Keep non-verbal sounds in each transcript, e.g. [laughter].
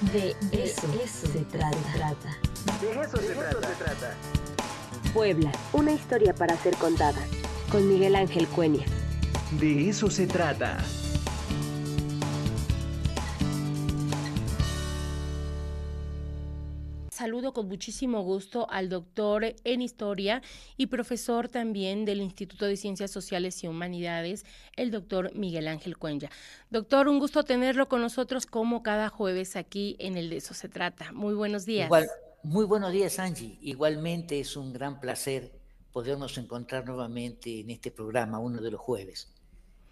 De eso, se trata. De eso, se, trata. Puebla, una historia para ser contada. Con Miguel Ángel Cuenya. De eso se trata. Saludo con muchísimo gusto al doctor en historia y profesor también del Instituto de Ciencias Sociales y Humanidades, el doctor Miguel Ángel Cuenya. Doctor, un gusto tenerlo con nosotros como cada jueves aquí en el De eso se trata. Muy buenos días. muy buenos días, Angie. Igualmente es un gran placer podernos encontrar nuevamente en este programa, uno de los jueves.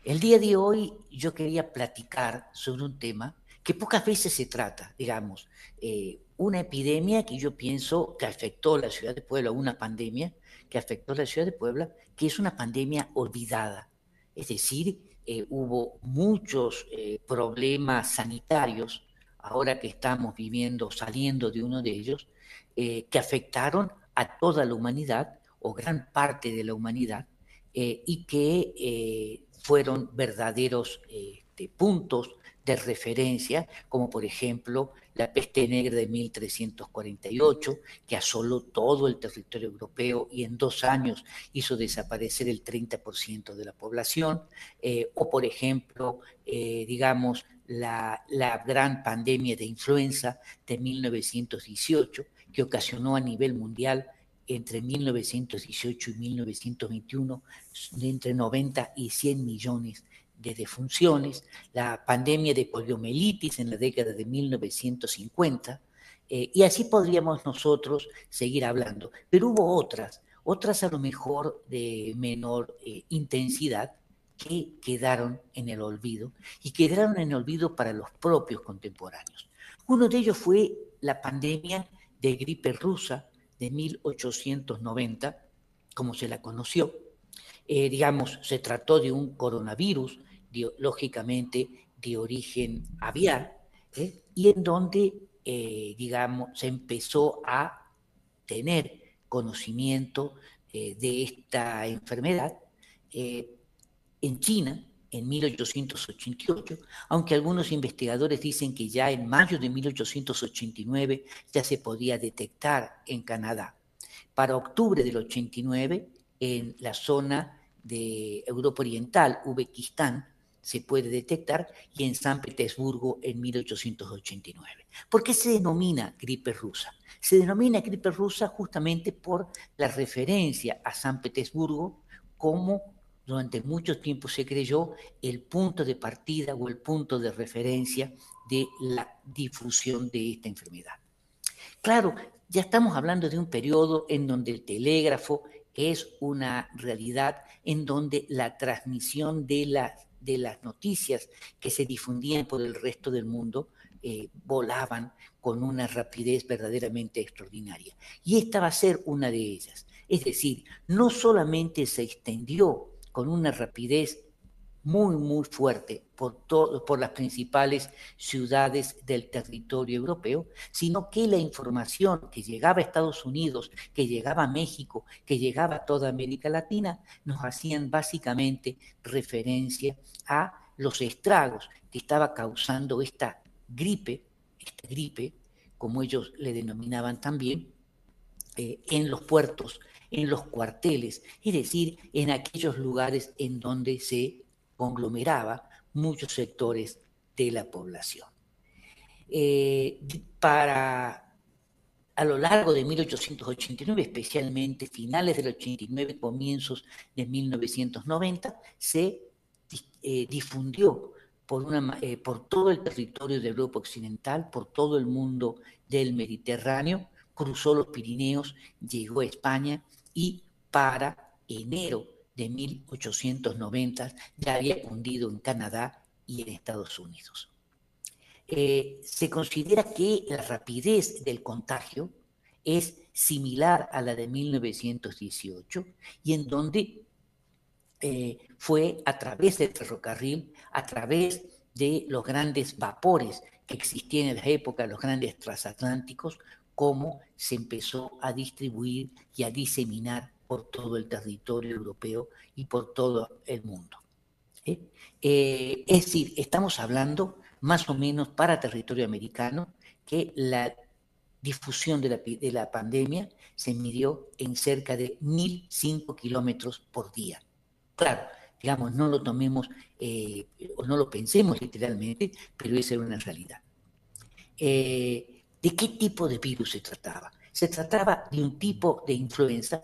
El día de hoy yo quería platicar sobre un tema que pocas veces se trata, digamos, eh, una epidemia que yo pienso que afectó a la ciudad de Puebla, una pandemia que afectó a la ciudad de Puebla, que es una pandemia olvidada. Es decir, eh, hubo muchos eh, problemas sanitarios, ahora que estamos viviendo, saliendo de uno de ellos, que afectaron a toda la humanidad o gran parte de la humanidad y que fueron verdaderos este, puntos de referencia, como por ejemplo la peste negra de 1348, que asoló todo el territorio europeo y en dos años hizo desaparecer el 30% de la población, eh, o por ejemplo, eh, digamos, la, la gran pandemia de influenza de 1918, que ocasionó a nivel mundial entre 1918 y 1921 entre 90 y 100 millones de defunciones, la pandemia de poliomielitis en la década de 1950, eh, y así podríamos nosotros seguir hablando. Pero hubo otras, otras a lo mejor de menor eh, intensidad, que quedaron en el olvido y quedaron en el olvido para los propios contemporáneos. Uno de ellos fue la pandemia de gripe rusa de 1890, como se la conoció. Eh, digamos, se trató de un coronavirus lógicamente de origen aviar, ¿eh? y en donde, eh, digamos, se empezó a tener conocimiento eh, de esta enfermedad en China en 1888, aunque algunos investigadores dicen que ya en mayo de 1889 ya se podía detectar en Canadá. Para octubre del 89, en la zona de Europa Oriental, Uzbekistán, se puede detectar y en San Petersburgo en 1889. ¿Por qué se denomina gripe rusa? Se denomina gripe rusa justamente por la referencia a San Petersburgo como durante mucho tiempo se creyó el punto de partida o el punto de referencia de la difusión de esta enfermedad. Claro, ya estamos hablando de un periodo en donde el telégrafo es una realidad, en donde la transmisión de las de las noticias que se difundían por el resto del mundo eh, volaban con una rapidez verdaderamente extraordinaria. Y esta va a ser una de ellas. Es decir, no solamente se extendió con una rapidez muy, muy fuerte por, por las principales ciudades del territorio europeo, sino que la información que llegaba a Estados Unidos, que llegaba a México, que llegaba a toda América Latina, nos hacían básicamente referencia a los estragos que estaba causando esta gripe, esta gripe, como ellos le denominaban también, eh, en los puertos, en los cuarteles, es decir, en aquellos lugares en donde se conglomeraba muchos sectores de la población. Eh, para a lo largo de 1889, especialmente finales del 89, comienzos de 1990, se eh, difundió por, eh, por todo el territorio de Europa Occidental, por todo el mundo del Mediterráneo, cruzó los Pirineos, llegó a España y para enero de 1890 ya había hundido en Canadá y en Estados Unidos. Eh, se considera que la rapidez del contagio es similar a la de 1918 y en donde eh, fue a través del ferrocarril, a través de los grandes vapores que existían en la época, los grandes transatlánticos, cómo se empezó a distribuir y a diseminar por todo el territorio europeo y por todo el mundo. ¿eh? Es decir, estamos hablando más o menos para territorio americano que la difusión de la, de la pandemia se midió en cerca de 1.005 kilómetros por día. Claro, digamos, no lo tomemos eh, o no lo pensemos literalmente, pero esa era una realidad. Eh, ¿De qué tipo de virus se trataba? Se trataba de un tipo de influenza,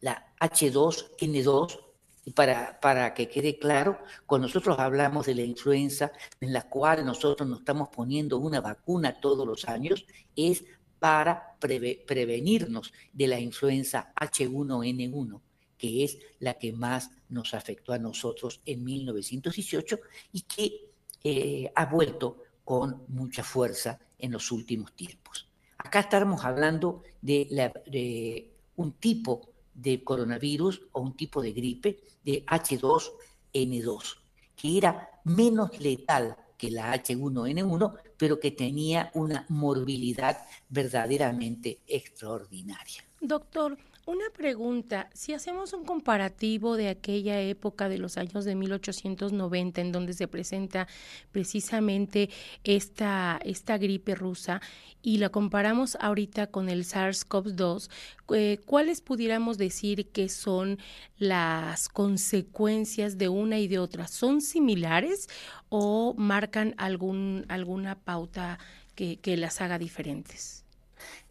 la H2N2, y para, para que quede claro, cuando nosotros hablamos de la influenza, en la cual nosotros nos estamos poniendo una vacuna todos los años, es para prevenirnos de la influenza H1N1, que es la que más nos afectó a nosotros en 1918 y que eh, ha vuelto con mucha fuerza en los últimos tiempos. Acá estamos hablando de, de un tipo de coronavirus o un tipo de gripe de H2N2, que era menos letal que la H1N1, pero que tenía una morbilidad verdaderamente extraordinaria. Doctor, una pregunta, si hacemos un comparativo de aquella época de los años de 1890 en donde se presenta precisamente esta, esta gripe rusa y la comparamos ahorita con el SARS-CoV-2, eh, ¿cuáles pudiéramos decir que son las consecuencias de una y de otra? ¿Son similares o marcan algún, alguna pauta que, que las haga diferentes?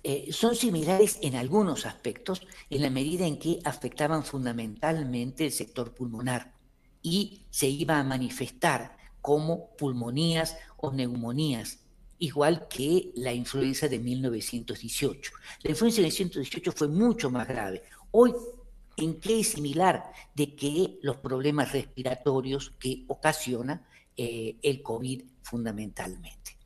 Eh, son similares en algunos aspectos en la medida en que afectaban fundamentalmente el sector pulmonar y se iba a manifestar como pulmonías o neumonías, igual que la influenza de 1918. La influenza de 1918 fue mucho más grave. Hoy, ¿en qué es similar? De que los problemas respiratorios que ocasiona eh, el COVID fundamentalmente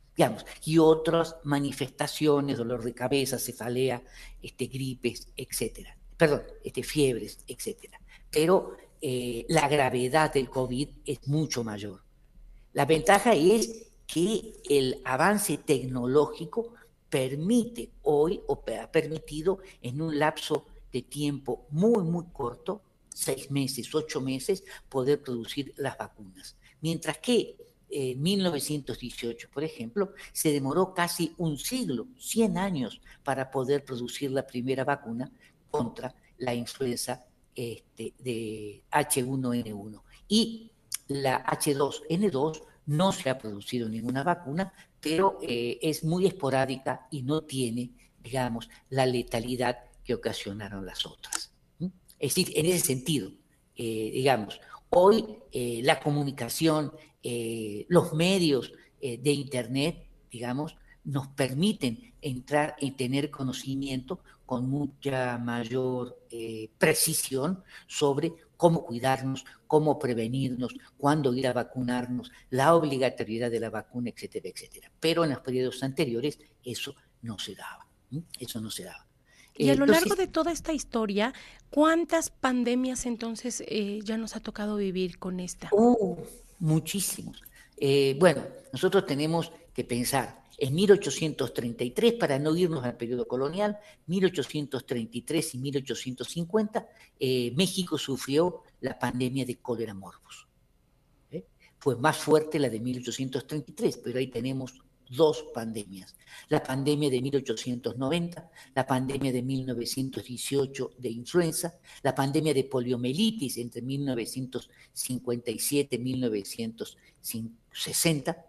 y otras manifestaciones, dolor de cabeza, cefalea, este, gripes, etcétera. Perdón, este, fiebres, etcétera. Pero eh, la gravedad del COVID es mucho mayor. La ventaja es que el avance tecnológico permite hoy, o ha permitido en un lapso de tiempo muy, muy corto, seis meses, ocho meses, poder producir las vacunas. Mientras que en 1918, por ejemplo, se demoró casi un siglo, 100 años, para poder producir la primera vacuna contra la influenza este, de H1N1. Y la H2N2 no se ha producido ninguna vacuna, pero eh, es muy esporádica y no tiene, digamos, la letalidad que ocasionaron las otras. Es decir, en ese sentido, eh, digamos, hoy eh, la comunicación, eh, los medios eh, de Internet, digamos, nos permiten entrar y tener conocimiento con mucha mayor eh, precisión sobre cómo cuidarnos, cómo prevenirnos, cuándo ir a vacunarnos, la obligatoriedad de la vacuna, etcétera, etcétera. Pero en los periodos anteriores eso no se daba. Eso no se daba. Y a lo largo de toda esta historia, ¿cuántas pandemias entonces ya nos ha tocado vivir con esta? Uh, muchísimos. Eh, bueno, nosotros tenemos que pensar en 1833, para no irnos al periodo colonial, 1833 y 1850, eh, México sufrió la pandemia de cólera morbus. ¿eh? Fue más fuerte la de 1833, pero ahí tenemos dos pandemias. La pandemia de 1890, la pandemia de 1918 de influenza, la pandemia de poliomielitis entre 1957 y 1960,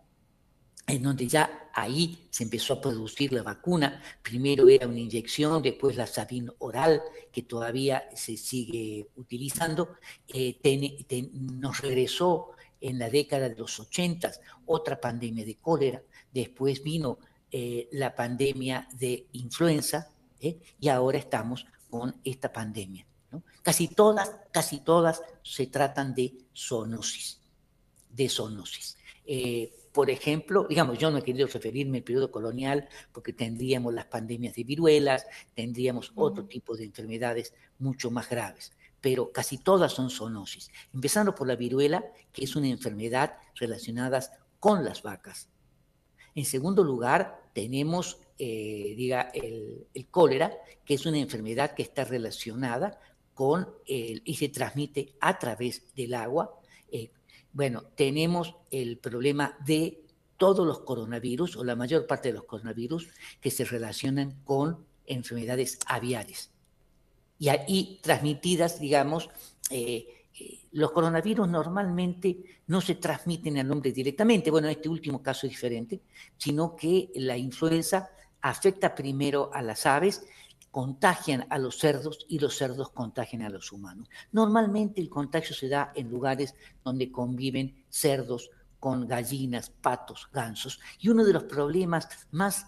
en donde ya ahí se empezó a producir la vacuna. Primero era una inyección, después la sabin oral, que todavía se sigue utilizando. Eh, nos regresó en la década de los 80 otra pandemia de cólera después vino eh, la pandemia de influenza ¿eh? y ahora estamos con esta pandemia. Casi todas, casi todas se tratan de zoonosis, de zoonosis. Eh, por ejemplo, digamos, yo no he querido referirme al periodo colonial porque tendríamos las pandemias de viruelas, tendríamos otro tipo de enfermedades mucho más graves, pero casi todas son zoonosis. Empezando por la viruela, que es una enfermedad relacionada con las vacas, en segundo lugar, tenemos eh, diga, el, cólera, que es una enfermedad que está relacionada con el, y se transmite a través del agua. Eh, bueno, tenemos el problema de todos los coronavirus o la mayor parte de los coronavirus que se relacionan con enfermedades aviares y, y transmitidas, digamos, eh, los coronavirus normalmente no se transmiten al hombre directamente, bueno, en este último caso es diferente, sino que la influenza afecta primero a las aves, contagian a los cerdos y los cerdos contagian a los humanos. Normalmente el contagio se da en lugares donde conviven cerdos con gallinas, patos, gansos. Y uno de los problemas más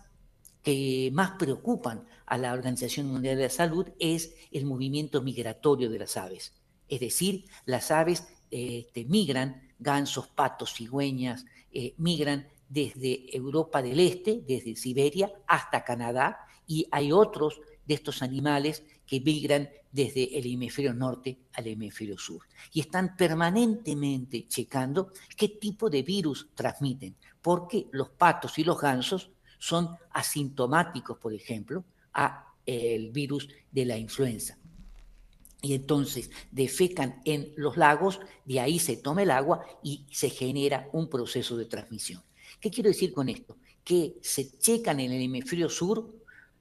que más preocupan a la Organización Mundial de la Salud es el movimiento migratorio de las aves. Es decir, las aves este, migran, gansos, patos, cigüeñas, eh, migran desde Europa del Este, desde Siberia hasta Canadá, y hay otros de estos animales que migran desde el hemisferio norte al hemisferio sur. Y están permanentemente checando qué tipo de virus transmiten, porque los patos y los gansos son asintomáticos, por ejemplo, a el virus de la influenza y entonces defecan en los lagos, de ahí se toma el agua y se genera un proceso de transmisión. ¿Qué quiero decir con esto? Que se checan en el hemisferio sur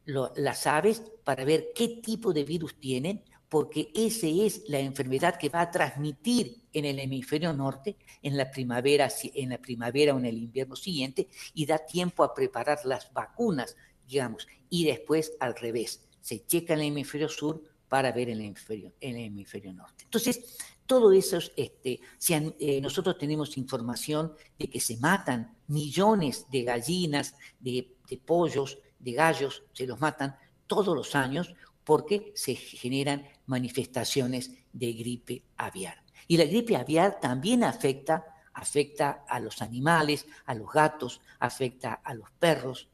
las aves para ver qué tipo de virus tienen, porque esa es la enfermedad que va a transmitir en el hemisferio norte en la primavera, en la primavera o en el invierno siguiente y da tiempo a preparar las vacunas, digamos, y después al revés. Se checa en el hemisferio sur para ver en el hemisferio, el hemisferio norte. Entonces, todo eso, este, eh, nosotros tenemos información de que se matan millones de gallinas, de, pollos, de gallos, se los matan todos los años porque se generan manifestaciones de gripe aviar. Y la gripe aviar también afecta, afecta a los animales, a los gatos, afecta a los perros,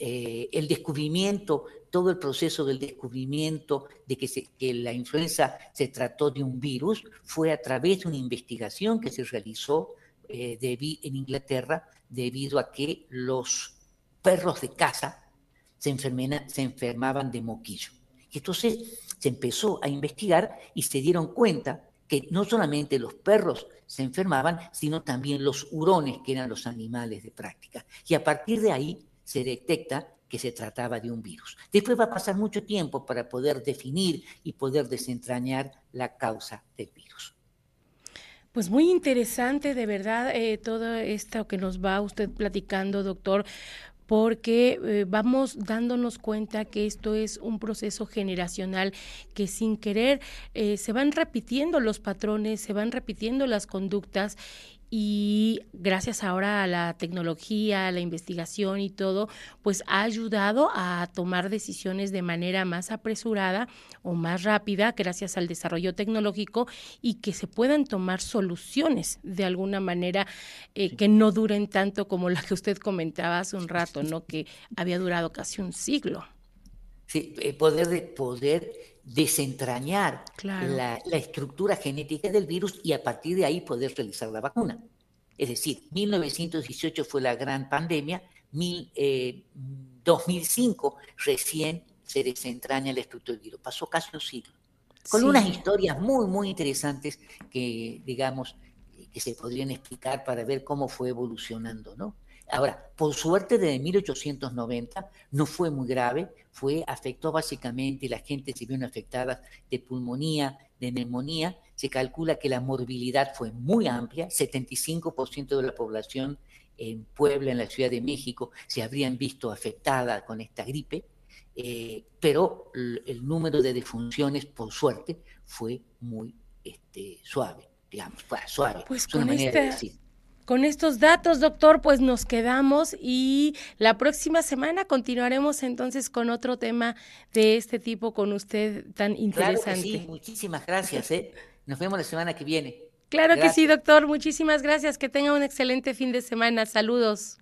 eh, el descubrimiento, todo el proceso del descubrimiento de que, la influenza se trató de un virus fue a través de una investigación que se realizó eh, en Inglaterra debido a que los perros de casa se, se enfermaban de moquillo. Y entonces se empezó a investigar y se dieron cuenta que no solamente los perros se enfermaban, sino también los hurones, que eran los animales de práctica. Y a partir de ahí se detecta que se trataba de un virus. Después va a pasar mucho tiempo para poder definir y poder desentrañar la causa del virus. Pues muy interesante, de verdad, eh, todo esto que nos va usted platicando, doctor, porque eh, vamos dándonos cuenta que esto es un proceso generacional que sin querer eh, se van repitiendo los patrones, se van repitiendo las conductas y gracias ahora a la tecnología, a la investigación y todo, pues ha ayudado a tomar decisiones de manera más apresurada o más rápida gracias al desarrollo tecnológico y que se puedan tomar soluciones de alguna manera eh, que no duren tanto como la que usted comentaba hace un rato, ¿no? [laughs] Que había durado casi un siglo. Sí, eh, poder, de, poder desentrañar la, estructura genética del virus y a partir de ahí poder realizar la vacuna. Es decir, 1918 fue la gran pandemia, 2005 eh, recién se desentraña la estructura del virus. Pasó casi un siglo. Con unas historias muy, muy interesantes que, digamos, que se podrían explicar para ver cómo fue evolucionando, ¿no? Ahora, por suerte desde 1890 no fue muy grave, fue, afectó básicamente, la gente se vio afectada de pulmonía, de neumonía, se calcula que la morbilidad fue muy amplia, 75% de la población en Puebla, en la Ciudad de México, se habrían visto afectada con esta gripe, eh, pero el número de defunciones, por suerte, fue muy este, suave, digamos, suave. Pues con manera de decir. Con estos datos, doctor, pues nos quedamos y la próxima semana continuaremos entonces con otro tema de este tipo con usted tan interesante. sí, muchísimas gracias. ¿eh? Nos vemos la semana que viene. Claro que sí, doctor. Muchísimas gracias. Que tenga un excelente fin de semana. Saludos.